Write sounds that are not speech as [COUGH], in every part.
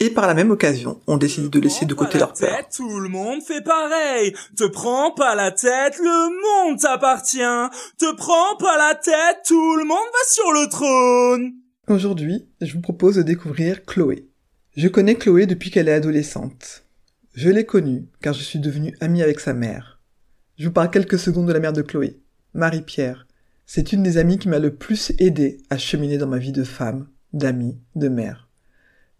Et par la même occasion, on décide de laisser de côté leur peur. Tête, tout le monde fait pareil. Te prends pas la tête, le monde t'appartient. Te prends pas la tête, tout le monde va sur le trône. Aujourd'hui, je vous propose de découvrir Chloé. Je connais Chloé depuis qu'elle est adolescente. Je l'ai connue car je suis devenu ami avec sa mère. Je vous parle quelques secondes de la mère de Chloé, Marie-Pierre. C'est une des amies qui m'a le plus aidé à cheminer dans ma vie de femme, d'amie, de mère.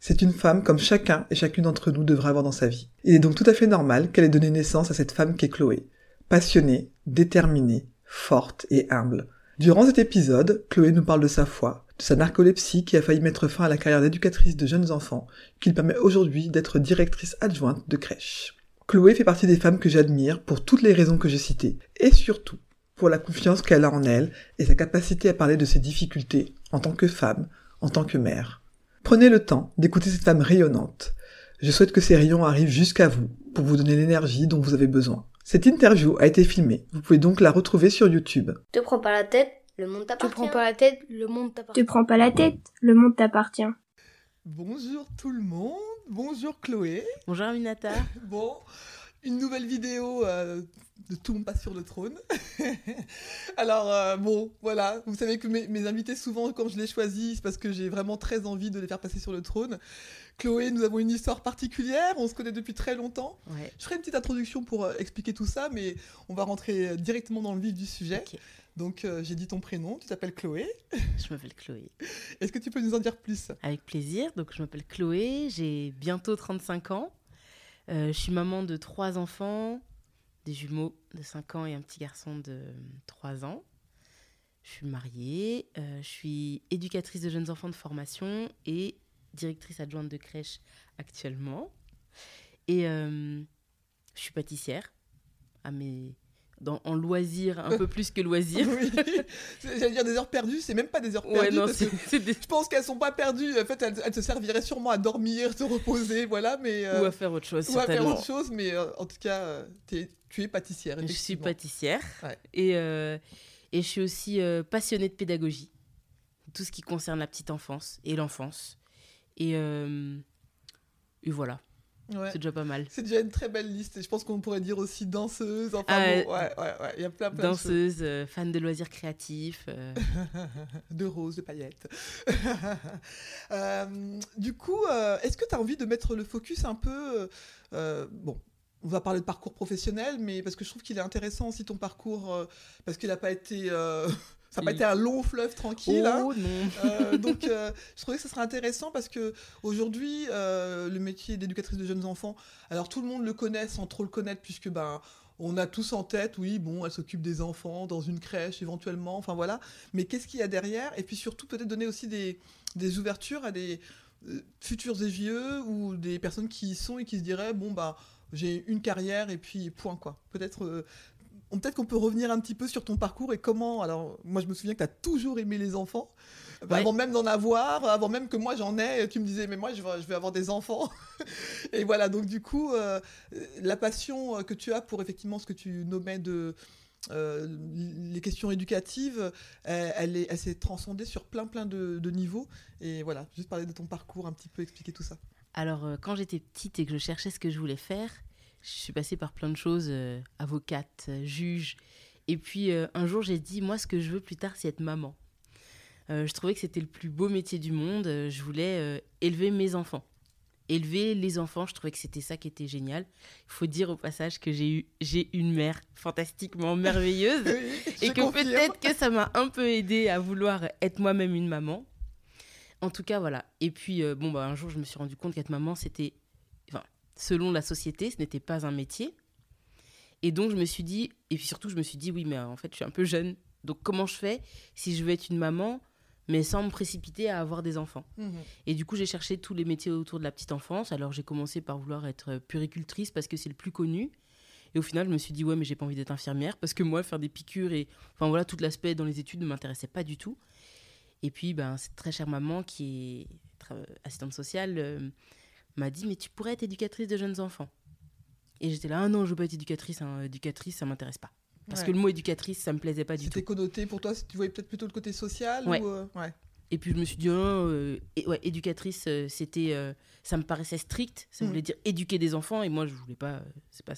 C'est une femme comme chacun et chacune d'entre nous devrait avoir dans sa vie. Il est donc tout à fait normal qu'elle ait donné naissance à cette femme qu'est Chloé. Passionnée, déterminée, forte et humble. Durant cet épisode, Chloé nous parle de sa foi, de sa narcolepsie qui a failli mettre fin à la carrière d'éducatrice de jeunes enfants, qui lui permet aujourd'hui d'être directrice adjointe de crèche. Chloé fait partie des femmes que j'admire pour toutes les raisons que j'ai citées, et surtout pour la confiance qu'elle a en elle et sa capacité à parler de ses difficultés en tant que femme, en tant que mère. Prenez le temps d'écouter cette femme rayonnante. Je souhaite que ces rayons arrivent jusqu'à vous pour vous donner l'énergie dont vous avez besoin. Cette interview a été filmée. Vous pouvez donc la retrouver sur YouTube. Te prends pas la tête, le monde Te t'appartient. prends pas la tête, le monde t'appartient. Te prends pas la tête, le monde t'appartient. Bonjour tout le monde. Bonjour Chloé. Bonjour Aminata. Bon, une nouvelle vidéo euh, de monde passe sur le trône. [LAUGHS] Alors, euh, bon, voilà. Vous savez que mes, mes invités, souvent, quand je les choisis, c'est parce que j'ai vraiment très envie de les faire passer sur le trône. Chloé, nous avons une histoire particulière. On se connaît depuis très longtemps. Ouais. Je ferai une petite introduction pour euh, expliquer tout ça, mais on va rentrer directement dans le vif du sujet. Donc, euh, j'ai dit ton prénom, tu t'appelles Chloé. Je m'appelle Chloé. Est-ce que tu peux nous en dire plus? Avec plaisir. Donc, je m'appelle Chloé, j'ai bientôt 35 ans. Euh, je suis maman de trois enfants, des jumeaux de 5 ans et un petit garçon de 3 ans. Je suis mariée, euh, je suis éducatrice de jeunes enfants de formation et directrice adjointe de crèche actuellement. Et euh, je suis pâtissière à mes... dans, en loisir, un peu [LAUGHS] plus que loisir. Oui. [LAUGHS] J'allais dire des heures perdues, c'est même pas des heures perdues. Ouais, non, parce que des... Je pense qu'elles sont pas perdues. En fait, elles, elles se serviraient sûrement à dormir, se reposer, voilà. Mais euh, Ou à faire autre chose, ou à faire autre chose. Mais euh, en tout cas, euh, tu es pâtissière. Je suis pâtissière Ouais. et, euh, et je suis aussi passionnée de pédagogie, tout ce qui concerne la petite enfance et l'enfance. Et, et voilà, Ouais. c'est déjà pas mal. C'est déjà une très belle liste. Et je pense qu'on pourrait dire aussi danseuse. Enfin, Ah, bon, ouais, ouais, ouais. Il y a plein, plein de choses. Danseuse, euh, fan de loisirs créatifs. euh, [LAUGHS] de roses, de paillettes. [LAUGHS] Euh, du coup, euh, est-ce que tu as envie de mettre le focus un peu... euh, euh, bon, on va parler de parcours professionnel, mais parce que je trouve qu'il est intéressant aussi ton parcours, euh, parce qu'il n'a pas été... [LAUGHS] ça n'a pas été un long fleuve tranquille. hein. Oh non Euh, [LAUGHS] donc, euh, je trouvais que ce serait intéressant parce que aujourd'hui, euh, le métier d'éducatrice de jeunes enfants, alors tout le monde le connaît sans trop le connaître, puisque ben, on a tous en tête, oui, bon, elle s'occupe des enfants dans une crèche éventuellement, enfin voilà. Mais qu'est-ce qu'il y a derrière? Et puis surtout, peut-être donner aussi des, des ouvertures à des futurs évieux ou des personnes qui y sont et qui se diraient, bon, bah, j'ai une carrière et puis point, quoi. Peut-être. euh, Peut-être qu'on peut revenir un petit peu sur ton parcours et comment. Alors, moi, je me souviens que tu as toujours aimé les enfants. Bah, Ouais. Avant même d'en avoir, avant même que moi j'en ai, tu me disais, mais moi je vais, je vais avoir des enfants. [LAUGHS] et voilà, donc du coup, euh, la passion euh, que tu as pour effectivement ce que tu nommais de. euh, les questions éducatives, elle, elle est- elle s'est transcendée sur plein plein de, de niveaux. Et voilà, juste parler de ton parcours, un petit peu expliquer tout ça. Alors, quand j'étais petite et que je cherchais ce que je voulais faire, je suis passée par plein de choses, euh, avocate, euh, juge. Et puis, euh, un jour, j'ai dit, moi, ce que je veux plus tard, c'est être maman. Euh, je trouvais que c'était le plus beau métier du monde. Je voulais élever mes enfants. Élever les enfants, je trouvais que c'était ça qui était génial. Il faut dire au passage que j'ai eu j'ai une mère fantastiquement merveilleuse [LAUGHS] et que peut-être que ça m'a un peu aidé à vouloir être moi-même une maman. En tout cas, voilà. Et puis, euh, bon, bah, un jour, je me suis rendu compte qu'être maman, c'était, selon la société, ce n'était pas un métier. Et donc, je me suis dit, et puis surtout, je me suis dit, oui, mais en fait, je suis un peu jeune. Donc, comment je fais si je veux être une maman mais sans me précipiter à avoir des enfants? Mhm. Et du coup, j'ai cherché tous les métiers autour de la petite enfance. Alors, j'ai commencé par vouloir être puéricultrice parce que c'est le plus connu. Et au final, je me suis dit, ouais, mais j'ai pas envie d'être infirmière parce que moi, faire des piqûres et. Enfin, voilà, tout l'aspect dans les études ne m'intéressait pas du tout. Et puis, ben, cette très chère maman qui est assistante sociale euh, m'a dit, mais tu pourrais être éducatrice de jeunes enfants. Et j'étais là, ah non, je veux pas être éducatrice. hein. Éducatrice, ça m'intéresse pas. Parce Ouais. que le mot éducatrice, ça me plaisait pas du tout. C'était connoté pour toi, tu voyais peut-être plutôt le côté social Ouais. ou euh, ouais. Et puis je me suis dit, oh, euh, et- ouais, éducatrice, euh, c'était, ça me paraissait strict. Ça Mhm. voulait dire éduquer des enfants, et moi je voulais pas. c'est pas,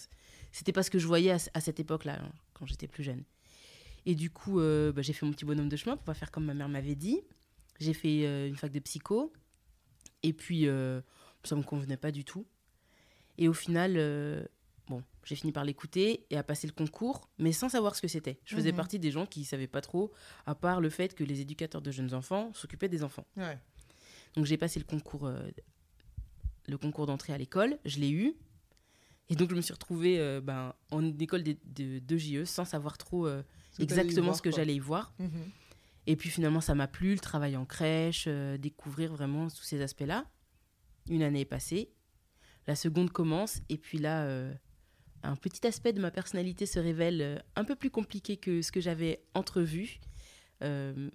c'était pas ce que je voyais à, cette époque-là, hein, quand j'étais plus jeune. Et du coup, bah, j'ai fait mon petit bonhomme de chemin pour pas faire comme ma mère m'avait dit. J'ai fait une fac de psycho, et puis ça me convenait pas du tout. Et au final, euh, bon, j'ai fini par l'écouter et à passer le concours, mais sans savoir ce que c'était. Je faisais Mhm. partie des gens qui savaient pas trop, à part le fait que les éducateurs de jeunes enfants s'occupaient des enfants. Ouais. Donc j'ai passé le concours, euh, le concours d'entrée à l'école, je l'ai eu. Et donc je me suis retrouvée euh, ben, en école de, de, de JE sans savoir trop exactement voir, ce que j'allais y voir. Mhm. Et puis finalement ça m'a plu, le travail en crèche, découvrir vraiment tous ces aspects-là. Une année est passée, la seconde commence, et puis là, euh, un petit aspect de ma personnalité se révèle euh, un peu plus compliqué que ce que j'avais entrevu. Euh,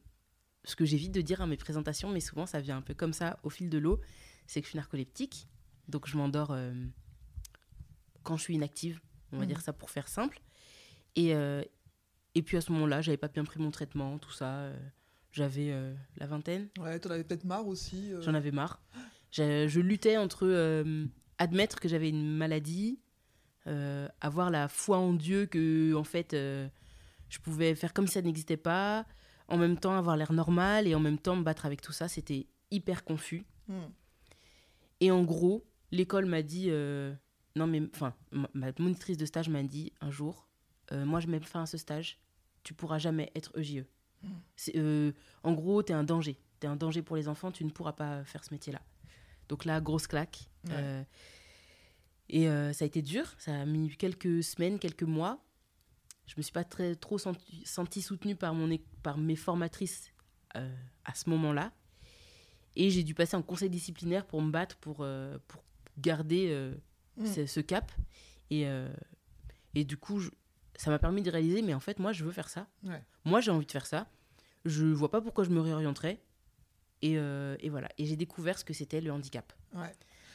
ce que j'évite de dire à mes présentations, mais souvent ça vient un peu comme ça au fil de l'eau, c'est que je suis narcoleptique. Donc je m'endors euh, quand je suis inactive, on va Mhm. dire ça pour faire simple. Et, euh, et puis à ce moment-là, j'avais pas bien pris mon traitement, tout ça. euh, j'avais la vingtaine, Ouais, t'en avais peut-être marre aussi. j'en avais marre. Je, je luttais entre euh, admettre que j'avais une maladie, euh, avoir la foi en Dieu que en fait euh, je pouvais faire comme si ça n'existait pas, en même temps avoir l'air normal et en même temps me battre avec tout ça. C'était hyper confus. Mhm. Et en gros, l'école m'a dit, non mais, enfin, ma, ma monitrice de stage m'a dit un jour, moi je mets fin à ce stage, tu pourras jamais être EJE. C'est, euh, en gros, t'es un danger. T'es un danger pour les enfants, tu ne pourras pas faire ce métier-là. Donc là, grosse claque. Ouais. Euh, et euh, ça a été dur, ça a mis quelques semaines, quelques mois. Je me suis pas très, trop senti, soutenue par, mon, par mes formatrices euh, à ce moment-là. Et j'ai dû passer en conseil disciplinaire pour me battre, pour, pour garder Mm. ce, ce cap. Et, et du coup, je- ça m'a permis de réaliser, mais en fait, moi, je veux faire ça. Ouais. Moi, j'ai envie de faire ça. Je vois pas pourquoi je me réorienterais. Et, euh, et voilà. Et j'ai découvert ce que c'était le handicap. Ouais.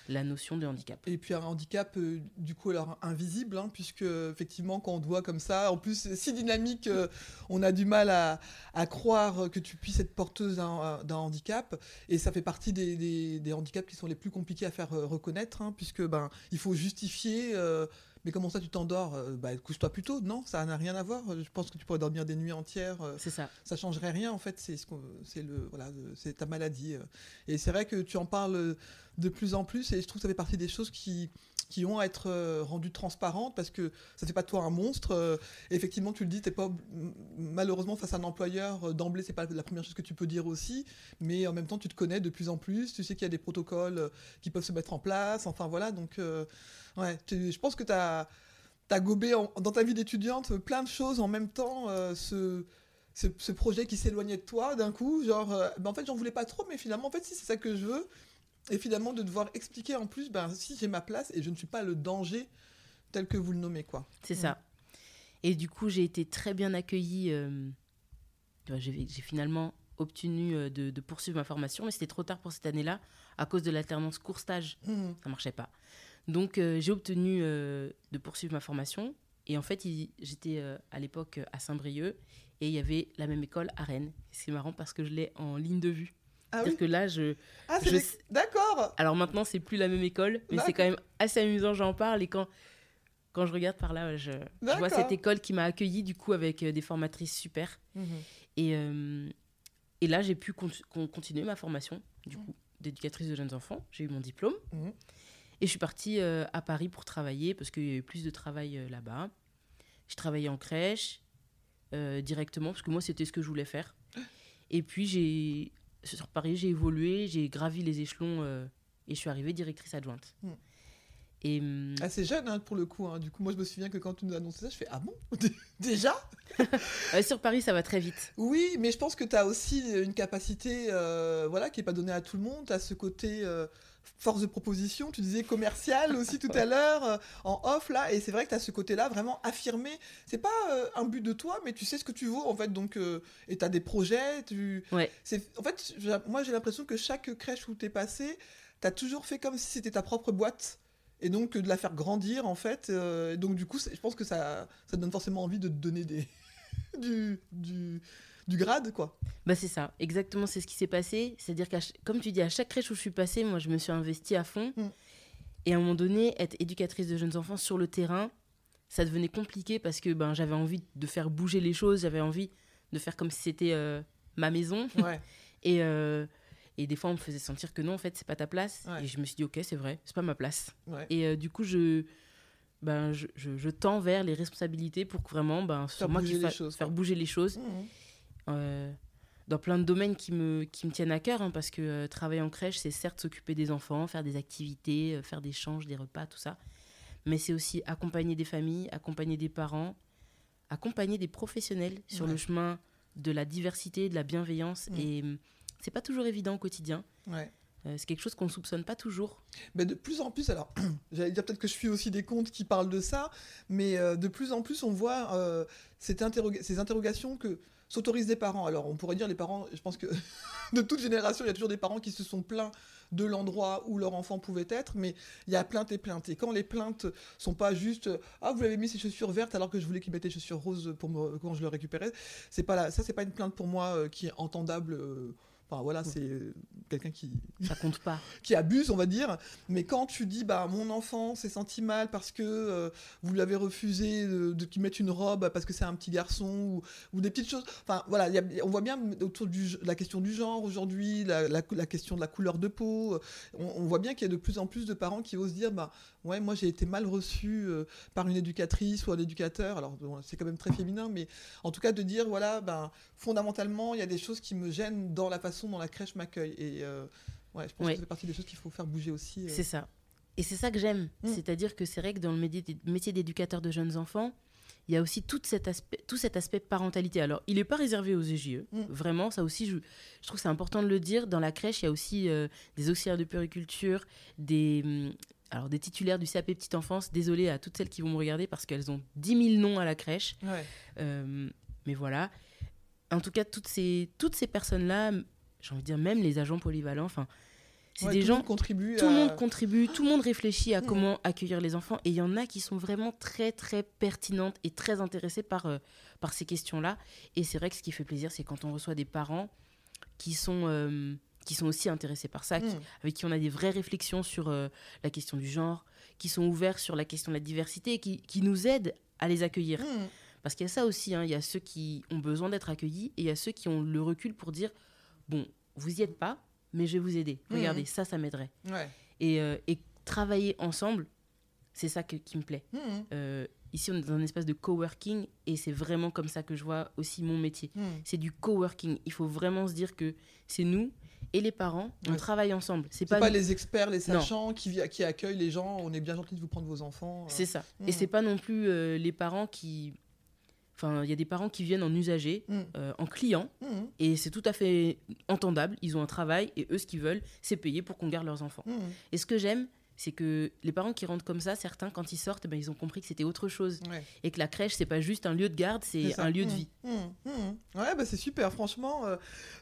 La notion de handicap. Et puis un handicap, euh, du coup, alors invisible, hein, puisque effectivement, quand on te voit comme ça, en plus, si dynamique, euh, on a du mal à, à croire que tu puisses être porteuse d'un d'un handicap. Et ça fait partie des, des- des handicaps qui sont les plus compliqués à faire euh, reconnaître, hein, puisque ben, il faut justifier. Euh, mais comment ça, tu t'endors Euh, bah, Couche-toi plus tôt? Non, ça n'a rien à voir. Je pense que tu pourrais dormir des nuits entières. euh, C'est ça. ça changerait rien en fait c'est ce c'est le voilà c'est ta maladie euh. et c'est vrai que tu en parles de plus en plus et je trouve que ça fait partie des choses qui qui ont à être euh, rendues transparentes parce que ça fait pas de toi un monstre euh, effectivement tu le dis t'es pas malheureusement face à un employeur euh, d'emblée c'est pas la première chose que tu peux dire aussi mais en même temps tu te connais de plus en plus tu sais qu'il y a des protocoles qui peuvent se mettre en place enfin voilà donc ouais tu- je pense que t'as T'as gobé dans ta vie d'étudiante plein de choses en même temps, ce, projet qui s'éloignait de toi d'un coup, genre, ben en fait j'en voulais pas trop, mais finalement en fait si c'est ça que je veux, et finalement de devoir expliquer en plus, ben si j'ai ma place et je ne suis pas le danger tel que vous le nommez quoi. C'est ça. Et du coup, j'ai été très bien accueillie. euh, J'ai finalement obtenu euh, de, de poursuivre ma formation, mais c'était trop tard pour cette année-là à cause de l'alternance court-stage. Mhm. Ça marchait pas. Donc, euh, j'ai obtenu euh, de poursuivre ma formation. Et en fait, j'étais euh, à l'époque à Saint-Brieuc et il y avait la même école à Rennes. C'est marrant parce que je l'ai en ligne de vue. Ah C'est-à-dire oui, que là, je, ah, je des- d'accord. alors maintenant, c'est plus la même école, mais c'est quand même assez amusant, j'en parle. Et quand, quand je regarde par là, je, je vois cette école qui m'a accueillie, du coup, avec euh, des formatrices super. Mhm. Et, euh, et là, j'ai pu con- con- continuer ma formation, du coup, d'éducatrice de jeunes enfants. J'ai eu mon diplôme. Mhm. Et je suis partie euh, à Paris pour travailler, parce qu'il y a eu plus de travail euh, là-bas. Je travaillais en crèche, directement, parce que moi, c'était ce que je voulais faire. Et puis, j'ai sur Paris, j'ai évolué, j'ai gravi les échelons, euh, et je suis arrivée directrice adjointe. Mhm. Et hum, Ah, c'est jeune, hein, pour le coup. hein. Du coup, moi, je me souviens que quand tu nous as annoncé ça, je fais Ah bon? [LAUGHS] Déjà? [LAUGHS] Sur Paris, ça va très vite. Oui, mais je pense que tu as aussi une capacité euh, voilà, qui n'est pas donnée à tout le monde. Tu as ce côté euh, force de proposition, tu disais commercial aussi tout à l'heure, euh, en off là, et c'est vrai que tu as ce côté-là vraiment affirmé. C'est pas euh, un but de toi, mais tu sais ce que tu vaux en fait, donc, euh, et tu as des projets. Tu... Ouais. C'est... En fait, moi j'ai l'impression que chaque crèche où tu es passé, tu as toujours fait comme si c'était ta propre boîte. Et donc de la faire grandir en fait. et donc du coup, je pense que ça, ça donne forcément envie de te donner des... [LAUGHS] du, du, du grade quoi. Bah c'est ça, exactement, c'est ce qui s'est passé. C'est-à-dire ch- comme tu dis, à chaque crèche où je suis passée, moi je me suis investie à fond. Mm. Et à un moment donné, être éducatrice de jeunes enfants sur le terrain, ça devenait compliqué parce que ben, j'avais envie de faire bouger les choses, j'avais envie de faire comme si c'était euh, ma maison. Ouais. [LAUGHS] Et, euh, et des fois, on me faisait sentir que non, en fait, c'est pas ta place. Ouais. Et je me suis dit, ok, c'est vrai, c'est pas ma place. Ouais. Et euh, du coup, je, ben, je, je, je tends vers les responsabilités pour que vraiment, ben, ce soit Faire moi bouger qui les fa- choses, faire bouger les choses Mhm. Euh, dans plein de domaines qui me, qui me tiennent à cœur, hein, parce que euh, travailler en crèche, c'est certes s'occuper des enfants, faire des activités, euh, faire des changes, des repas, tout ça, mais c'est aussi accompagner des familles, accompagner des parents, accompagner des professionnels sur Ouais. le chemin de la diversité, de la bienveillance, Mm. et hum, c'est pas toujours évident au quotidien. Ouais. Euh, c'est quelque chose qu'on soupçonne pas toujours. Mais de plus en plus, alors, [CLEARS THROAT] j'allais dire peut-être que je suis aussi des comptes qui parlent de ça, mais euh, de plus en plus, on voit euh, cette interroga- ces interrogations que s'autorisent des parents. Alors, on pourrait dire les parents, je pense que [LAUGHS] de toute génération, il y a toujours des parents qui se sont plaints de l'endroit où leur enfant pouvait être, mais il y a plainte et plainte. Et quand les plaintes sont pas juste ah vous avez mis ses chaussures vertes alors que je voulais qu'il mette des chaussures roses pour quand je le récupérais, c'est pas là, ça c'est pas une plainte pour moi euh, qui est entendable. euh, Enfin voilà, c'est euh, quelqu'un qui, [LAUGHS] Ça compte pas. [LAUGHS] qui abuse, on va dire. Mais quand tu dis, bah, mon enfant s'est senti mal parce que euh, vous lui avez refusé de, de qu'il mette une robe parce que c'est un petit garçon ou, ou des petites choses. Enfin, voilà, il y a- on voit bien autour de la question du genre aujourd'hui, la, la, la question de la couleur de peau. On, on voit bien qu'il y a de plus en plus de parents qui osent dire, bah, ouais, moi j'ai été mal reçu euh, par une éducatrice ou un éducateur. Alors, bon, c'est quand même très féminin, mais en tout cas de dire, voilà, ben, fondamentalement, il y a des choses qui me gênent dans la façon dont la crèche m'accueille. Et euh, ouais, je pense Ouais. que ça fait partie des choses qu'il faut faire bouger aussi. euh. C'est ça. Et c'est ça que j'aime. Mm. C'est-à-dire que c'est vrai que dans le métier d'éducateur de jeunes enfants, il y a aussi tout cet aspect, tout cet aspect parentalité. Alors, il n'est pas réservé aux EJE. Mm. Vraiment, ça aussi, je, je trouve que c'est important de le dire. Dans la crèche, il y a aussi euh, des auxiliaires de puriculture, des, hum, alors, des titulaires du CAP Petite Enfance. Désolée à toutes celles qui vont me regarder parce qu'elles ont 10 000 noms à la crèche. Ouais. Euh, mais voilà. En tout cas, toutes ces, toutes ces personnes-là, j'ai envie de dire même les agents polyvalents, enfin, c'est Ouais, des tout gens contribue. tout le à- monde contribue, tout le monde réfléchit à Mm. comment accueillir les enfants. Et il y en a qui sont vraiment très, très pertinentes et très intéressées par, euh, par ces questions-là. Et c'est vrai que ce qui fait plaisir, c'est quand on reçoit des parents qui sont, euh, qui sont aussi intéressés par ça, qui- Mm. avec qui on a des vraies réflexions sur euh, la question du genre, qui sont ouverts sur la question de la diversité et qui, qui nous aident à les accueillir. Mm. Parce qu'il y a ça aussi, hein, il y a ceux qui ont besoin d'être accueillis et il y a ceux qui ont le recul pour dire, bon, vous y êtes pas, mais je vais vous aider. Mhm. Regardez, ça, ça m'aiderait. Ouais. Et, euh, et travailler ensemble, c'est ça que- qui me plaît. Mm. Euh, ici, on est dans un espace de coworking et c'est vraiment comme ça que je vois aussi mon métier. Mm. C'est du coworking. Il faut vraiment se dire que c'est nous et les parents, on Ouais. travaille ensemble. C'est pas, pas, les experts, les sachants qui, accueillent les gens. On est bien gentil de vous prendre vos enfants. C'est ça. Et c'est pas non plus euh, les parents qui. Enfin, il y a des parents qui viennent en usager, Mm. euh, en client, Mm. et c'est tout à fait entendable. Ils ont un travail et eux, ce qu'ils veulent, c'est payer pour qu'on garde leurs enfants. Mm. Et ce que j'aime, c'est que les parents qui rentrent comme ça, certains, quand ils sortent, ben, ils ont compris que c'était autre chose. Ouais. Et que la crèche, c'est pas juste un lieu de garde, C'est un lieu de Mm. vie. Ouais, bah c'est super. Franchement, euh,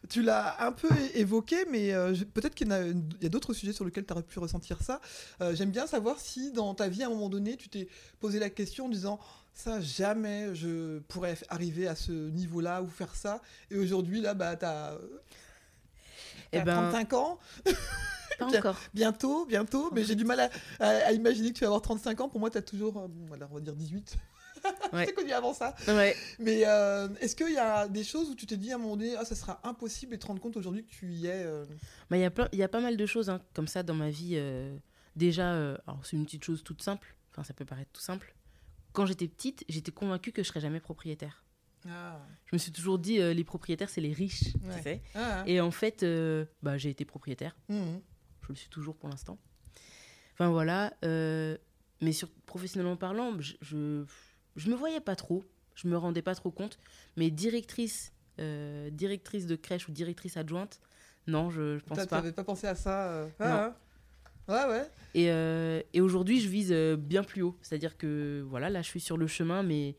tu l'as un peu évoqué, mais euh, peut-être qu'il y a d'autres sujets sur lesquels tu aurais pu ressentir ça. Euh, J'aime bien savoir si dans ta vie, à un moment donné, tu t'es posé la question en disant ça, jamais je pourrais arriver à ce niveau-là ou faire ça. Et aujourd'hui, là, bah, t'as Eh t'as ben, 35 ans. pas [LAUGHS] Bien. encore. Bientôt, bientôt, mais j'ai du mal à, à- à imaginer que tu vas avoir 35 ans. Pour moi, tu as toujours, euh, voilà, on va dire 18. [LAUGHS] Ouais. C'est connu avant ça. Ouais. Mais euh, est-ce qu'il y a des choses où tu t'es dit à un moment donné, ah, ça sera impossible et te rendre compte aujourd'hui que tu y es euh, Bah, Il y, a plein- il y a pas mal de choses hein, comme ça dans ma vie. déjà, alors c'est une petite chose toute simple. Enfin, ça peut paraître tout simple. Quand j'étais petite, j'étais convaincue que je serais jamais propriétaire. Ah, Je me suis toujours dit, euh, les propriétaires, c'est les riches, Ouais. tu sais. ah, Et en fait, euh, bah, j'ai été propriétaire. mhm. Je le suis toujours pour l'instant. Enfin voilà. euh, mais sur, professionnellement parlant, je, je, je me voyais pas trop. Je me rendais pas trop compte. Mais directrice, directrice de crèche ou directrice adjointe, non, je, je pense pas. T'avais pas pensé à ça Non. Ouais, ouais. Et, euh, et aujourd'hui, je vise euh, bien plus haut. C'est-à-dire que voilà, là, je suis sur le chemin, mais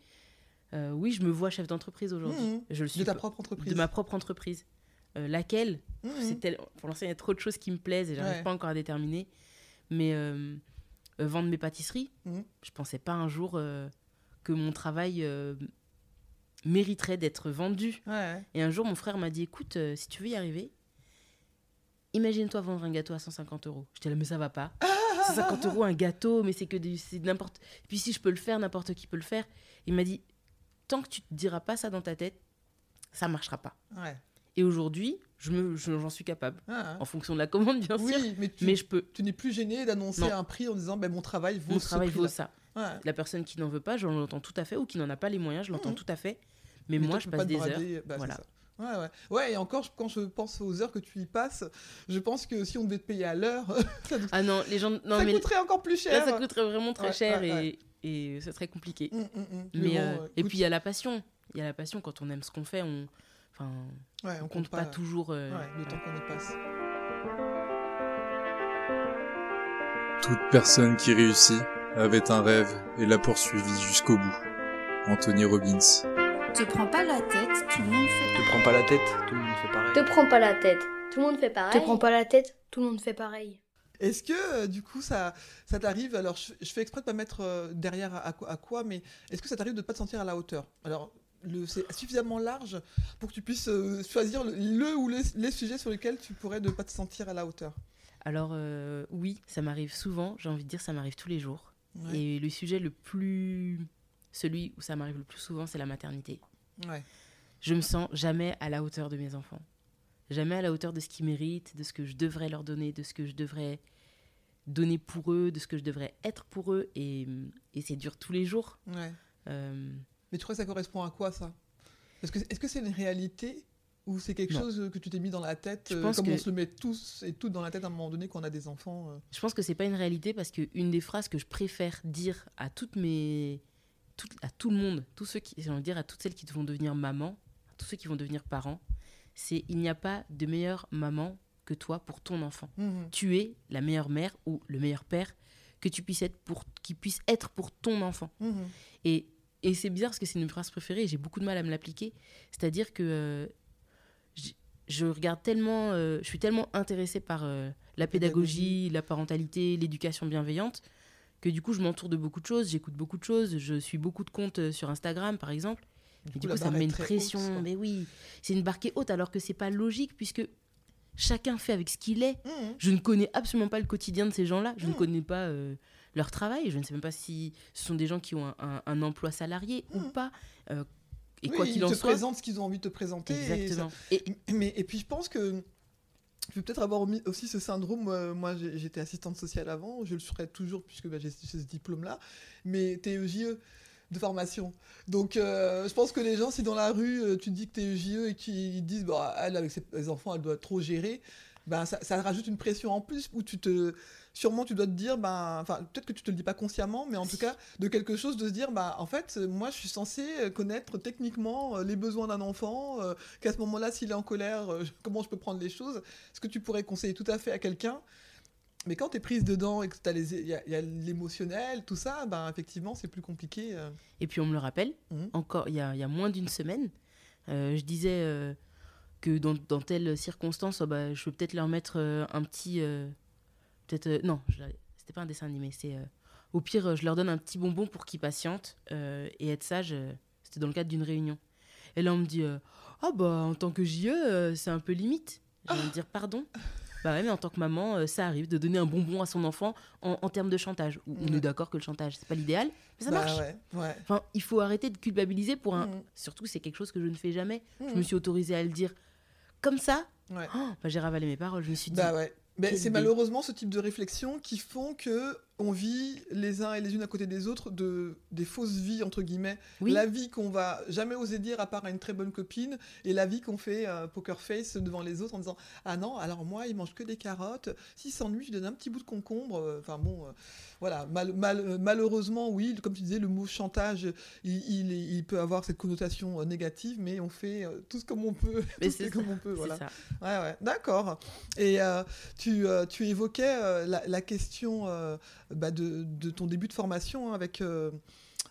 euh, oui, je me vois chef d'entreprise aujourd'hui. Je le suis De ta propre entreprise. de ma propre entreprise. Euh, laquelle Mhm. c'est tel- Pour l'instant, il y a trop de choses qui me plaisent et j'arrive Ouais. pas encore à déterminer. Mais vendre mes pâtisseries, Mhm. je pensais pas un jour que mon travail mériterait d'être vendu. Ouais. Et un jour, mon frère m'a dit écoute, si tu veux y arriver, imagine-toi vendre un gâteau à 150 euros. J'étais là, mais ça va pas. 150 euros un gâteau, mais c'est que du- c'est n'importe. Puis si je peux le faire, n'importe qui peut le faire. Il m'a dit tant que tu te diras pas ça dans ta tête, ça marchera pas. Ouais. Et aujourd'hui, je me, je- j'en suis capable. Ah, En fonction de la commande, bien sûr. oui, mais tu, Mais je peux. tu n'es plus gêné d'annoncer Non. un prix en disant ben, mon travail vaut Mon ce travail vaut ça. Ouais. La personne qui n'en veut pas, je l'entends tout à fait, ou qui n'en a pas les moyens, je l'entends Mhm. tout à fait. Mais, Mais moi, toi, je passe des heures. bah, voilà. Ça. Ouais, ouais. Ouais, et encore, quand je pense aux heures que tu y passes, je pense que si on devait te payer à l'heure, [LAUGHS] ça, Ah non, les gens. Non, ça mais coûterait encore plus cher. là, ça coûterait vraiment très Ouais, cher ouais, et, ouais. et ce serait compliqué. Hum, hum, hum. Mais, bon, euh, et puis il y a la passion. Il y a la passion quand on aime ce qu'on fait. On, enfin, ouais, on compte pas, toujours. euh, ouais, le temps qu'on y passe. Toute personne qui réussit avait un rêve et l'a poursuivi jusqu'au bout. Anthony Robbins. Te prends pas la tête, tout le monde fait Te prends pas la tête, tout le monde fait pareil. Te prends pas la tête. Tout le monde fait pareil. Te prends pas la tête. Tout le monde fait pareil. Est-ce que, euh, du coup, ça, ça t'arrive Alors, je, je fais exprès de pas mettre euh, derrière à, quoi- à quoi, mais est-ce que ça t'arrive de pas te sentir à la hauteur? Alors, c'est suffisamment large pour que tu puisses euh, choisir le, le ou les, les sujets sur lesquels tu pourrais ne pas te sentir à la hauteur. Alors euh, oui, ça m'arrive souvent. J'ai envie de dire, ça m'arrive tous les jours. Ouais. Et le sujet le plus, celui où ça m'arrive le plus souvent, c'est la maternité. Ouais. Je me sens jamais à la hauteur de mes enfants. Jamais à la hauteur de ce qu'ils méritent, de ce que je devrais leur donner, de ce que je devrais donner pour eux, de ce que je devrais être pour eux. Et, et c'est dur tous les jours. Ouais. Euh, Mais tu crois que ça correspond à quoi, ça? Est-ce que c'est une réalité ou c'est quelque Non. chose que tu t'es mis dans la tête, Je euh, comme que- on se le met tous et toutes dans la tête à un moment donné quand on a des enfants euh? Je pense que c'est pas une réalité parce que une des phrases que je préfère dire à toutes mes, tout- à tout le monde, tous ceux qui, j'ai envie de dire à toutes celles qui vont devenir maman, à tous ceux qui vont devenir parents, c'est il n'y a pas de meilleure maman que toi pour ton enfant. Mhm. Tu es la meilleure mère ou le meilleur père que tu puisses être pour, qui puisse être pour ton enfant. Mhm. Et, et c'est bizarre parce que c'est une phrase préférée et j'ai beaucoup de mal à me l'appliquer. C'est-à-dire que euh, je regarde tellement, euh, je suis tellement intéressée par euh, la pédagogie, la parentalité, l'éducation bienveillante, que du coup je m'entoure de beaucoup de choses, j'écoute beaucoup de choses, je suis beaucoup de comptes euh, sur Instagram par exemple. Du coup, du coup, ça me met une haute, pression. mais oui, c'est une barre qui est haute alors que c'est pas logique puisque chacun fait avec ce qu'il est. Mhm. Je ne connais absolument pas le quotidien de ces gens-là. Je ne Mm. connais pas euh, leur travail. Je ne sais même pas si ce sont des gens qui ont un, un- un emploi salarié ou Mm. pas. Euh, et Oui, quoi qu'il ils en te soit. présentent ce qu'ils ont envie de te présenter. et ça- Exactement. Et, Mais, et puis je pense que je vais peut-être avoir aussi ce syndrome. euh, moi, j'étais assistante sociale avant, je le serai toujours puisque bah, j'ai ce diplôme-là, mais TEJE de formation. Donc euh, je pense que les gens, si dans la rue, euh, tu dis que t'es EJE et qu'ils disent, bah, elle, avec ses enfants, elle doit trop gérer, ben, ça, ça rajoute une pression en plus où tu te. Sûrement, tu dois te dire, ben, enfin, peut-être que tu te le dis pas consciemment, mais en tout cas, de quelque chose de se dire, bah, en fait, moi, je suis censé euh, connaître techniquement euh, les besoins d'un enfant, euh, qu'à ce moment-là, s'il est en colère, euh, comment je peux prendre les choses. Ce que tu pourrais conseiller tout à fait à quelqu'un. Mais quand tu es prise dedans et que t'as les- y a, il y a l'émotionnel, tout ça, ben, effectivement, c'est plus compliqué. euh. et puis on me le rappelle, Mhm. encore il y a, y a moins d'une semaine, je disais que dans, dans telle circonstance, oh, bah, je peux peut-être leur mettre euh, un petit. euh, peut-être. euh, non, je- c'était pas un dessin animé, c'est. au pire, je leur donne un petit bonbon pour qu'ils patientent et être sages. c'était dans le cadre d'une réunion. Et là, on me dit Ah, bah, en tant que JE, c'est un peu limite. J'ai envie de dire Pardon [LAUGHS] Bah ouais, mais en tant que maman, euh, ça arrive de donner un bonbon à son enfant en, en termes de chantage. On Ouais. est d'accord que le chantage, c'est pas l'idéal, mais ça Bah marche. ouais, ouais. Enfin, il faut arrêter de culpabiliser pour un. Mhm. Surtout, c'est quelque chose que je ne fais jamais. Je me suis autorisée à le dire comme ça. Ouais. Oh, bah, j'ai ravalé mes paroles. Je me suis dit. Bah ouais. Mais c'est malheureusement ce type de réflexion qui font que on vit les uns et les unes à côté des autres de des fausses vies entre guillemets. La vie qu'on va jamais oser dire à part à une très bonne copine et la vie qu'on fait euh, poker face devant les autres en disant ah non alors moi il mange que des carottes. S'il s'ennuie je donne un petit bout de concombre. Euh, enfin bon euh, voilà mal, mal, malheureusement oui comme tu disais le mot chantage il, il, peut avoir cette connotation négative mais on fait tout ce comme on peut. [LAUGHS] Mais c'est comme on peut voilà. Ça. Ouais ouais d'accord. Et tu, tu évoquais la, la, question bah, de, ton début de formation hein, avec, euh,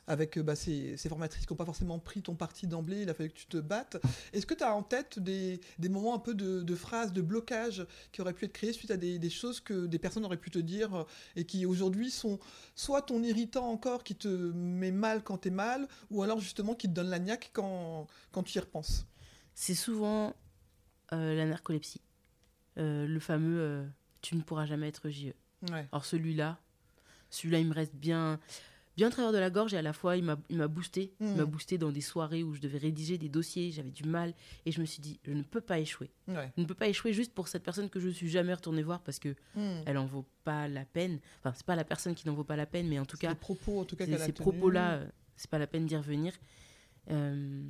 avec euh, bah, ces, formatrices qui n'ont pas forcément pris ton parti d'emblée, il a fallu que tu te battes. Est-ce que tu as en tête des, moments un peu de, phrases, de blocage qui auraient pu être créés suite à des, choses que des personnes auraient pu te dire euh, et qui aujourd'hui sont soit ton irritant encore qui te met mal quand tu es mal, ou alors justement qui te donne la niaque quand, quand tu y repenses? C'est souvent la narcolepsie. le fameux tu ne pourras jamais être JE. Alors celui-là, celui-là, il me reste bien, bien travers de la gorge et à la fois, il m'a boosté. Il m'a hmm. boosté dans des soirées où je devais rédiger des dossiers, j'avais du mal et je me suis dit, je ne peux pas échouer. Je ne peux pas échouer juste pour cette personne que je ne suis jamais retournée voir parce que hmm. elle en vaut pas la peine. Enfin, c'est pas la personne qui n'en vaut pas la peine, mais en tout cas, propos, en tout cas, ces propos-là, euh, c'est pas la peine d'y revenir. Euh,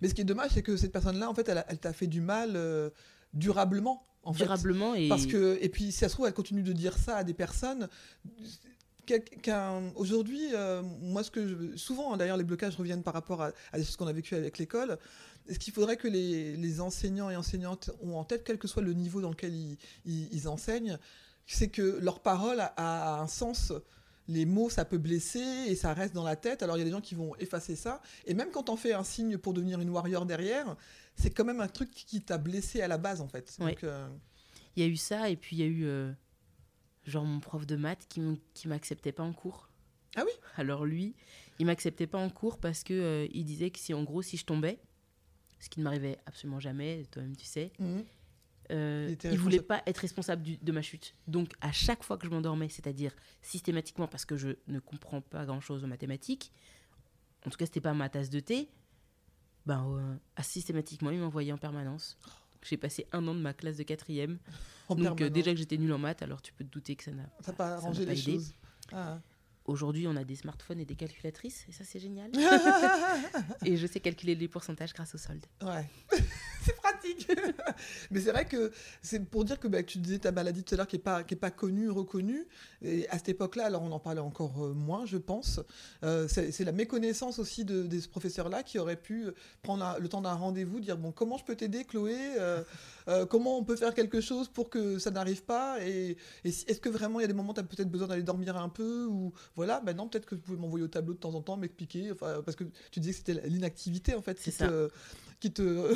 mais ce qui est dommage, c'est que cette personne-là, en fait, elle, elle t'a fait du mal euh, durablement. En durablement et parce que et puis si ça se trouve elle continue de dire ça à des personnes Aujourd'hui, euh, moi, ce que souvent, hein, d'ailleurs, les blocages reviennent par rapport à, à ce qu'on a vécu avec l'école. Est-ce qu'il faudrait que les, enseignants et enseignantes ont en tête, quel que soit le niveau dans lequel ils, enseignent, c'est que leur parole a, un sens les mots, ça peut blesser et ça reste dans la tête. Alors il y a des gens qui vont effacer ça. Et même quand on fait un signe pour devenir une warrior derrière, c'est quand même un truc qui t'a blessé à la base en fait. Euh, il y a eu ça et puis il y a eu euh, genre mon prof de maths qui m'acceptait pas en cours. Ah oui? Alors lui, il m'acceptait pas en cours parce que euh, il disait que si en gros si je tombais, ce qui ne m'arrivait absolument jamais, toi-même tu sais, mhm. euh, il, il voulait pas être responsable de ma chute. Donc à chaque fois que je m'endormais, c'est-à-dire systématiquement parce que je ne comprends pas grand-chose aux mathématiques, en tout cas c'était pas ma tasse de thé, ben euh, systématiquement il m'envoyait en permanence. J'ai passé un an de ma classe de quatrième. Donc euh, déjà que j'étais nulle en maths, alors tu peux te douter que ça n'a pas arrangé les choses. Ah. Aujourd'hui, on a des smartphones et des calculatrices, et ça c'est génial. [LAUGHS] et je sais calculer les pourcentages grâce au solde. Ouais. C'est pratique. [LAUGHS] Mais c'est vrai que c'est pour dire que bah, tu disais ta maladie tout à l'heure qui n'est pas, qui est pas connue, reconnue. Et à cette époque-là, alors on en parlait encore euh, moins, je pense. Euh, c'est la méconnaissance aussi de, de ce professeur-là qui aurait pu prendre le temps d'un rendez-vous, dire bon, comment je peux t'aider, Chloé euh, Comment on peut faire quelque chose pour que ça n'arrive pas? Et, est-ce que vraiment il y a des moments où tu as peut-être besoin d'aller dormir un peu ou voilà? Maintenant, peut-être que vous pouvez m'envoyer au tableau de temps en temps, m'expliquer. parce que tu disais que c'était l'inactivité en fait. Qui te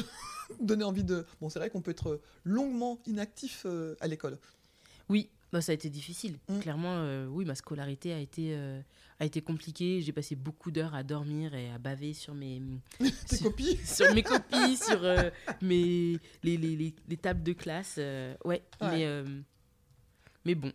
donnait envie de... Bon, c'est vrai qu'on peut être longuement inactif euh, à l'école. Oui, bah, ça a été difficile. Mm. Clairement, euh, oui, ma scolarité a été, euh, a été compliquée. J'ai passé beaucoup d'heures à dormir et à baver sur mes... [LAUGHS] copies [LAUGHS] Sur mes copies, sur mes, les, les, les, tables de classe. ouais, mais, mais bon.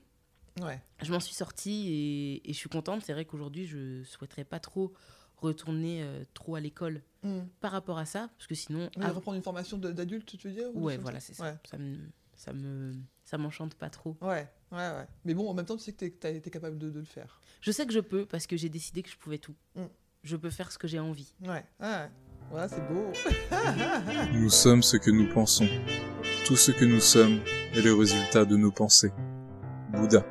Ouais. Je m'en suis sortie et, et, je suis contente. C'est vrai qu'aujourd'hui, je souhaiterais pas trop retourner euh, trop à l'école hmm. par rapport à ça, parce que sinon... à... Reprendre une formation d'adulte, tu veux dire Ouais, voilà, c'est ça. Ça me... Ça me ça m'enchante pas trop. Ouais, ouais, ouais. Mais bon, en même temps, tu sais que tu as été capable de, le faire. Je sais que je peux parce que j'ai décidé que je pouvais tout. Hmm. Je peux faire ce que j'ai envie. Ouais, ouais. Voilà, c'est beau. [LAUGHS] [LAUGHS] nous sommes ce que nous pensons. Tout ce que nous sommes est le résultat de nos pensées. Bouddha.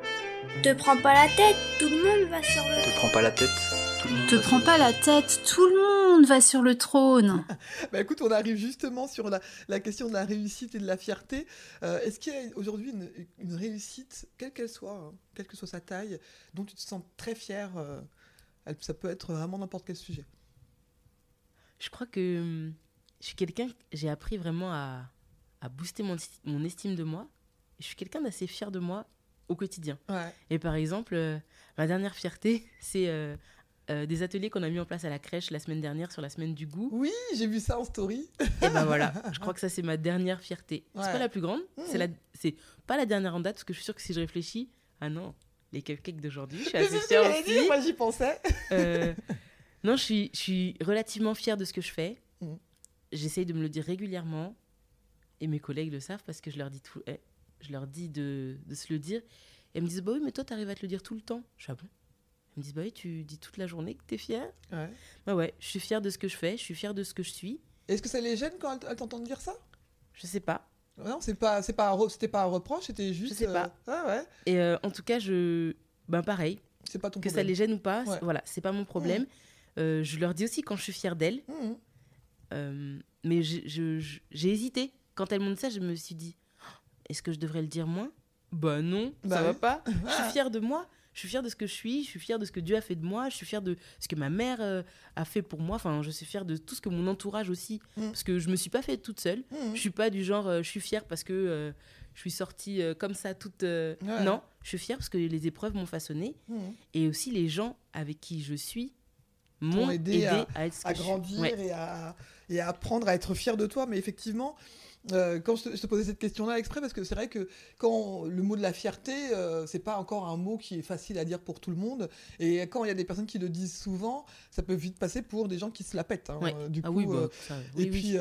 Te prends pas la tête, tout le monde va sur le... Te prends pas la tête, te prends pas la tête, tout le monde va sur le trône. [LAUGHS] bah écoute, on arrive justement sur la, question de la réussite et de la fierté. Euh, est-ce qu'il y a aujourd'hui une, réussite, quelle qu'elle soit, hein, quelle que soit sa taille, dont tu te sens très fier euh, Ça peut être vraiment n'importe quel sujet. Je crois que hum, je suis quelqu'un, j'ai appris vraiment à, booster mon, mon, estime de moi. Je suis quelqu'un d'assez fier de moi au quotidien. Et par exemple, euh, ma dernière fierté, [LAUGHS] c'est euh, des ateliers qu'on a mis en place à la crèche la semaine dernière sur la semaine du goût. Oui, j'ai vu ça en story. Et ben voilà, [LAUGHS] je crois que ça c'est ma dernière fierté. C'est pas la plus grande, mmh. c'est la c'est pas la dernière en date parce que je suis sûre que si je réfléchis, ah non, les cupcakes d'aujourd'hui, je suis assez aussi. moi j'y pensais. Euh, non, je suis je suis relativement fière de ce que je fais. Mmh. J'essaye de me le dire régulièrement et mes collègues le savent parce que je leur dis tout, eh, je leur dis de, de se le dire elles me disent Bah oui, mais toi, tu arrives à te le dire tout le temps. Je suis ah bon? Elles me disent Bah oui, tu dis toute la journée que tu es fière. Ouais. Bah ouais, je suis fière de ce que je fais, je suis fière de ce que je suis. Est-ce que ça les gêne quand elles, t'entendent dire ça? Je sais pas. Non, c'est pas, c'est pas, c'était pas un reproche, c'était juste. Je sais pas. euh, Ah ouais. Et euh, en tout cas, je. Ben pareil, C'est pas ton que ça les gêne ou pas, Ouais. voilà, c'est pas mon problème. Euh, je leur dis aussi quand je suis fière d'elles. Mhm. Euh, mais j'ai hésité. Quand elles m'ont dit ça, je me suis dit est-ce que je devrais le dire moins Bah non, Bah ça va pas. [LAUGHS] Je Ah. suis fière de moi. Je suis fière de ce que je suis. Je suis fière de ce que Dieu a fait de moi. Je suis fière de ce que ma mère euh, a fait pour moi. Enfin, je suis fière de tout ce que mon entourage aussi. Mm. Parce que je me suis pas faite toute seule. Mhm. Je suis pas du genre, euh, je suis fière parce que euh, je suis sortie comme ça toute. Ouais. Non, je suis fière parce que les épreuves m'ont façonnée Mhm. et aussi les gens avec qui je suis m'ont aidé aidé, à- à, être ce que à je suis. grandir Ouais. et, à, et à apprendre à être fier de toi. Mais effectivement, euh, quand je te, je te posais cette question-là exprès, parce que c'est vrai que quand le mot de la fierté, euh, c'est pas encore un mot qui est facile à dire pour tout le monde. Et quand il y a des personnes qui le disent souvent, ça peut vite passer pour des gens qui se la pètent. hein. Ouais. Euh, Du Ah coup, oui, bah, euh, et oui, oui. puis,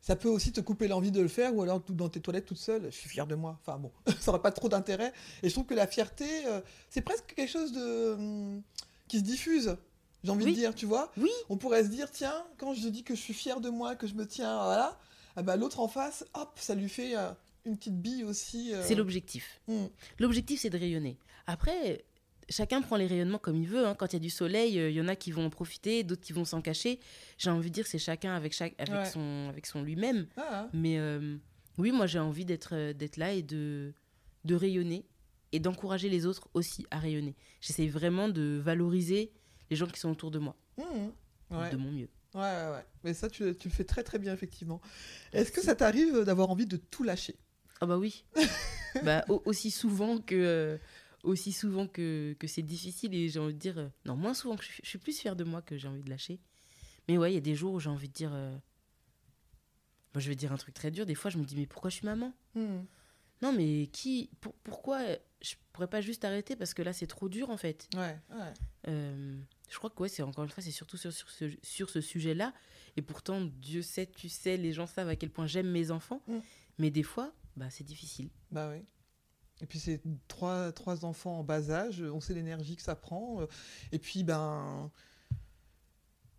ça peut aussi te couper l'envie de le faire, ou alors dans tes toilettes toute seule, je suis fier de moi. Enfin bon, [LAUGHS] ça n'aurait pas trop d'intérêt. Et je trouve que la fierté, c'est presque quelque chose de hum, qui se diffuse. J'ai envie Oui. de dire, tu vois. Oui. On pourrait se dire, tiens, quand je dis que je suis fier de moi, que je me tiens, voilà, ah bah, l'autre en face, hop, ça lui fait euh, une petite bille aussi. euh, C'est l'objectif. hum. L'objectif, c'est de rayonner. Après, chacun prend les rayonnements comme il veut. hein. Quand il y a du soleil, euh, il y en a qui vont en profiter, d'autres qui vont s'en cacher. J'ai envie de dire, c'est chacun avec, chaque, avec, Ouais. son, avec son lui-même. Ah, Mais euh, oui, moi, j'ai envie d'être d'être là et de, de rayonner et d'encourager les autres aussi à rayonner. J'essaie vraiment de valoriser les gens qui sont autour de moi, ouais. de mon mieux. Ouais, ouais, ouais. Mais ça, tu, tu le fais très très bien, effectivement. Est-ce que ça t'arrive d'avoir envie de tout lâcher? Ah bah oui. [LAUGHS] bah, au- aussi souvent que euh, aussi souvent que, que c'est difficile et j'ai envie de dire euh, non moins souvent que je, suis- je suis plus fière de moi que j'ai envie de lâcher. Mais ouais, il y a des jours où j'ai envie de dire euh, moi je vais dire un truc très dur, des fois je me dis mais pourquoi je suis maman? Hum. Non mais qui pour- pourquoi je pourrais pas juste arrêter parce que là c'est trop dur en fait? Ouais, ouais. Euh, je crois que ouais, c'est encore une fois, c'est surtout sur, sur ce, sur ce sujet-là. Et pourtant, Dieu sait, tu sais, les gens savent à quel point j'aime mes enfants. Mm. Mais des fois, bah, c'est difficile. Bah oui. Et puis c'est trois, trois enfants en bas âge, on sait l'énergie que ça prend. Et puis ben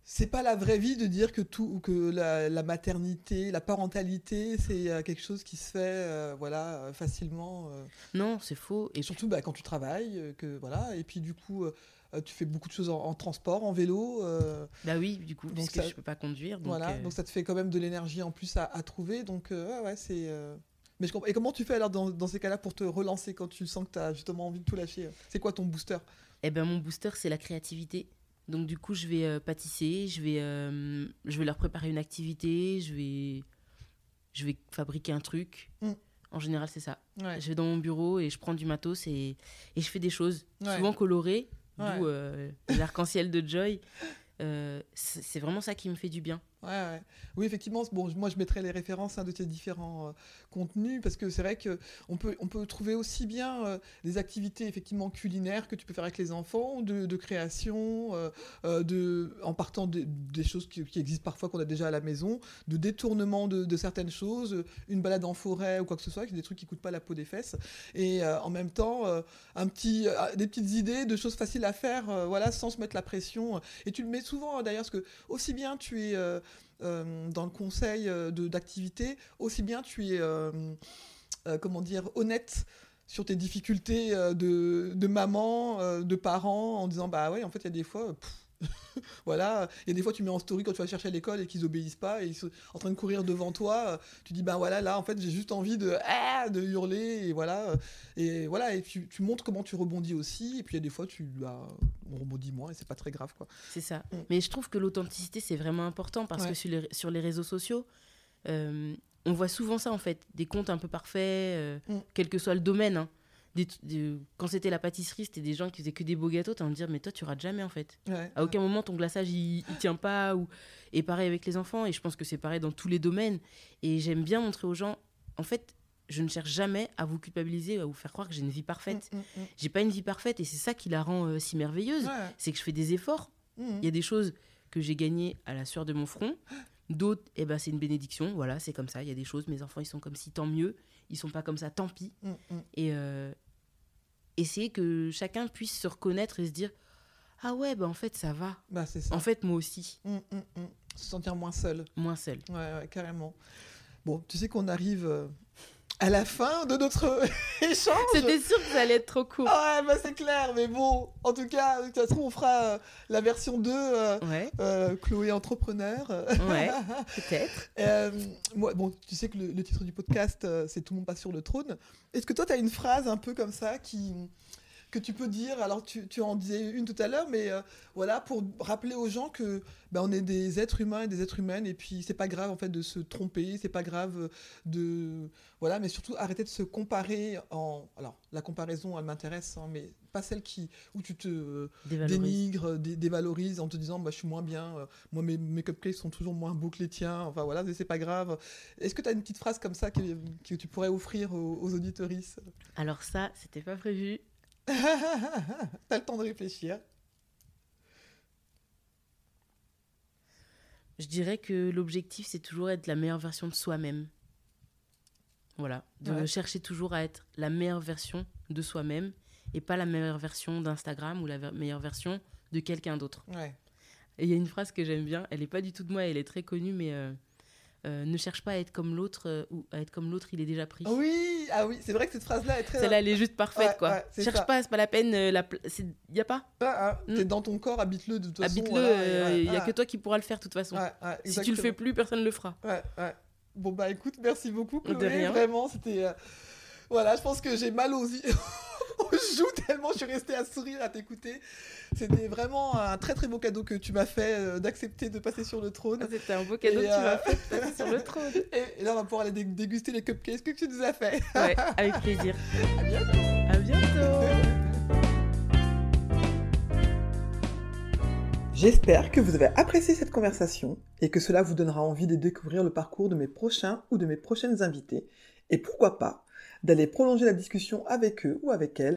c'est pas la vraie vie de dire que tout que la, la maternité, la parentalité, c'est euh, quelque chose qui se fait euh, voilà euh, facilement. euh, Non, c'est faux. et surtout bah, quand tu travailles, que voilà. Et puis du coup tu fais beaucoup de choses en, en transport, en vélo. euh, bah oui, du coup, puisque ça- je peux pas conduire. Donc, voilà, euh, donc ça te fait quand même de l'énergie en plus à, à trouver. Donc, euh, ouais, c'est. euh, Mais je comprends. Et comment tu fais alors dans, dans ces cas-là pour te relancer quand tu sens que tu as justement envie de tout lâcher C'est quoi ton booster? Eh ben, mon booster, c'est la créativité. Donc, du coup, je vais euh, pâtisser, je vais, euh, je vais leur préparer une activité, je vais, je vais fabriquer un truc. Mm. En général, c'est ça. Ouais. Je vais dans mon bureau et je prends du matos et, et je fais des choses, Ouais. souvent colorées. D'où euh, l'arc-en-ciel de Joy. Euh, c'est c'est vraiment ça qui me fait du bien. Ouais. Oui, effectivement, bon, moi je mettrai les références hein, de tes différents euh, contenus parce que c'est vrai que on peut, on peut trouver aussi bien euh, des activités effectivement culinaires que tu peux faire avec les enfants, de, création, euh, de, en partant de- des choses qui, existent parfois qu'on a déjà à la maison, de détournement de, certaines choses, une balade en forêt ou quoi que ce soit, des trucs qui coûtent pas la peau des fesses, et en même temps un petit, euh, des petites idées de choses faciles à faire, voilà, sans se mettre la pression. Et tu le mets souvent hein, d'ailleurs, parce que aussi bien tu es dans le conseil euh, d'activité, aussi bien tu es, euh, euh, comment dire, honnête sur tes difficultés euh, de, maman, euh, de parents, en disant bah ouais, en fait, il y a des fois. euh, [LAUGHS] voilà, il y a des fois tu mets en story quand tu vas chercher à l'école et qu'ils obéissent pas et ils sont en train de courir devant toi, euh, tu dis bah voilà là en fait j'ai juste envie de ah, de hurler et voilà euh, et voilà et tu, tu montres comment tu rebondis aussi et puis il y a des fois tu bah, on rebondit moins et c'est pas très grave quoi. C'est ça. Mm. Mais je trouve que l'authenticité, c'est vraiment important parce Ouais. que sur les, sur les réseaux sociaux, euh, on voit souvent ça en fait. Des comptes un peu parfaits, euh, Mm. quel que soit le domaine. hein. Des- des- quand c'était la pâtisserie, c'était des gens qui faisaient que des beaux gâteaux. T'as envie de dire, mais toi, tu rates jamais en fait. Ouais, À aucun moment ton glaçage il, il tient pas. Ou... Et pareil avec les enfants. Et je pense que c'est pareil dans tous les domaines. Et j'aime bien montrer aux gens, en fait, je ne cherche jamais à vous culpabiliser, à vous faire croire que j'ai une vie parfaite. Mm, mm, mm. J'ai pas une vie parfaite et c'est ça qui la rend euh, si merveilleuse. Ouais. C'est que je fais des efforts. Il y a des choses que j'ai gagnées à la sueur de mon front. D'autres, eh ben, c'est une bénédiction. Voilà, c'est comme ça. Il y a des choses, mes enfants, ils sont comme si, tant mieux. Ils sont pas comme ça, tant pis. mm, mm. Et, euh, essayer que chacun puisse se reconnaître et se dire ah ouais bah en fait ça va. Bah c'est ça. En fait moi aussi. Hum, hum, hum. Se sentir moins seul. Moins seul. Ouais, ouais carrément. Bon, tu sais qu'on arrive euh, à la fin de notre [LAUGHS] échange. C'était sûr que ça allait être trop court. Ah ouais, bah c'est clair, mais bon, en tout cas, de toute façon, on fera euh, la version 2, euh, ouais. Chloé entrepreneur. Ouais, [LAUGHS] peut-être. moi, bon, tu sais que le, le titre du podcast, c'est Tout le monde passe sur le trône. Est-ce que toi, tu as une phrase un peu comme ça qui, que tu peux dire Alors, tu, tu en disais une tout à l'heure, mais euh, voilà, pour rappeler aux gens que ben, on est des êtres humains et des êtres humaines, et puis c'est pas grave en fait de se tromper, c'est pas grave de voilà, mais surtout arrêter de se comparer en. Alors, la comparaison, elle m'intéresse, hein, mais pas celle qui où tu te dénigres, dévalorises en te disant, bah, je suis moins bien, euh, moi mes, mes cupcakes sont toujours moins beaux que les tiens, enfin voilà, c'est pas grave. Est-ce que tu as une petite phrase comme ça que, que tu pourrais offrir aux, aux Alors ça, c'était pas prévu. [LAUGHS] T'as le temps de réfléchir. Je dirais que l'objectif, c'est toujours être la meilleure version de soi-même. Voilà, de chercher toujours à être la meilleure version de soi-même et pas la meilleure version d'Instagram ou la meilleure version de quelqu'un d'autre. Et il y a une phrase que j'aime bien, elle n'est pas du tout de moi, elle est très connue, mais euh, euh, ne cherche pas à être comme l'autre euh, ou à être comme l'autre, il est déjà pris. Oui, ah oui, c'est vrai que cette phrase-là est très. Celle-là, elle est juste parfaite, quoi. cherche pas, c'est pas la peine. Euh, il y a pas. Ah, ah, T'es mm. dans ton corps, habite-le de toute façon. Habite-le. Il y a que toi qui pourras le faire de toute façon. si tu le fais plus, personne ne le fera. Ouais, ouais. Bon bah écoute, merci beaucoup. Chloé. Vraiment, c'était. Voilà, je pense que j'ai mal aux je [LAUGHS] joue [LAUGHS] tellement je suis restée à sourire à t'écouter. C'était vraiment un très très beau cadeau que tu m'as fait euh, d'accepter de passer sur le trône. Ah, c'était un beau cadeau que tu m'as euh, fait de passer sur le trône. [LAUGHS] Et, là, on va pouvoir aller déguster les cupcakes que tu nous as fait. Ouais, avec [LAUGHS] plaisir. À bientôt. À bientôt. J'espère que vous avez apprécié cette conversation et que cela vous donnera envie de découvrir le parcours de mes prochains ou de mes prochaines invités et pourquoi pas d'aller prolonger la discussion avec eux ou avec elles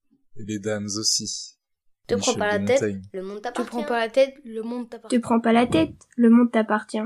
et les dames aussi. Te prends pas la tête, le monde t'appartient. Te prends pas la tête, le monde t'appartient. Te prends pas la tête, le monde t'appartient.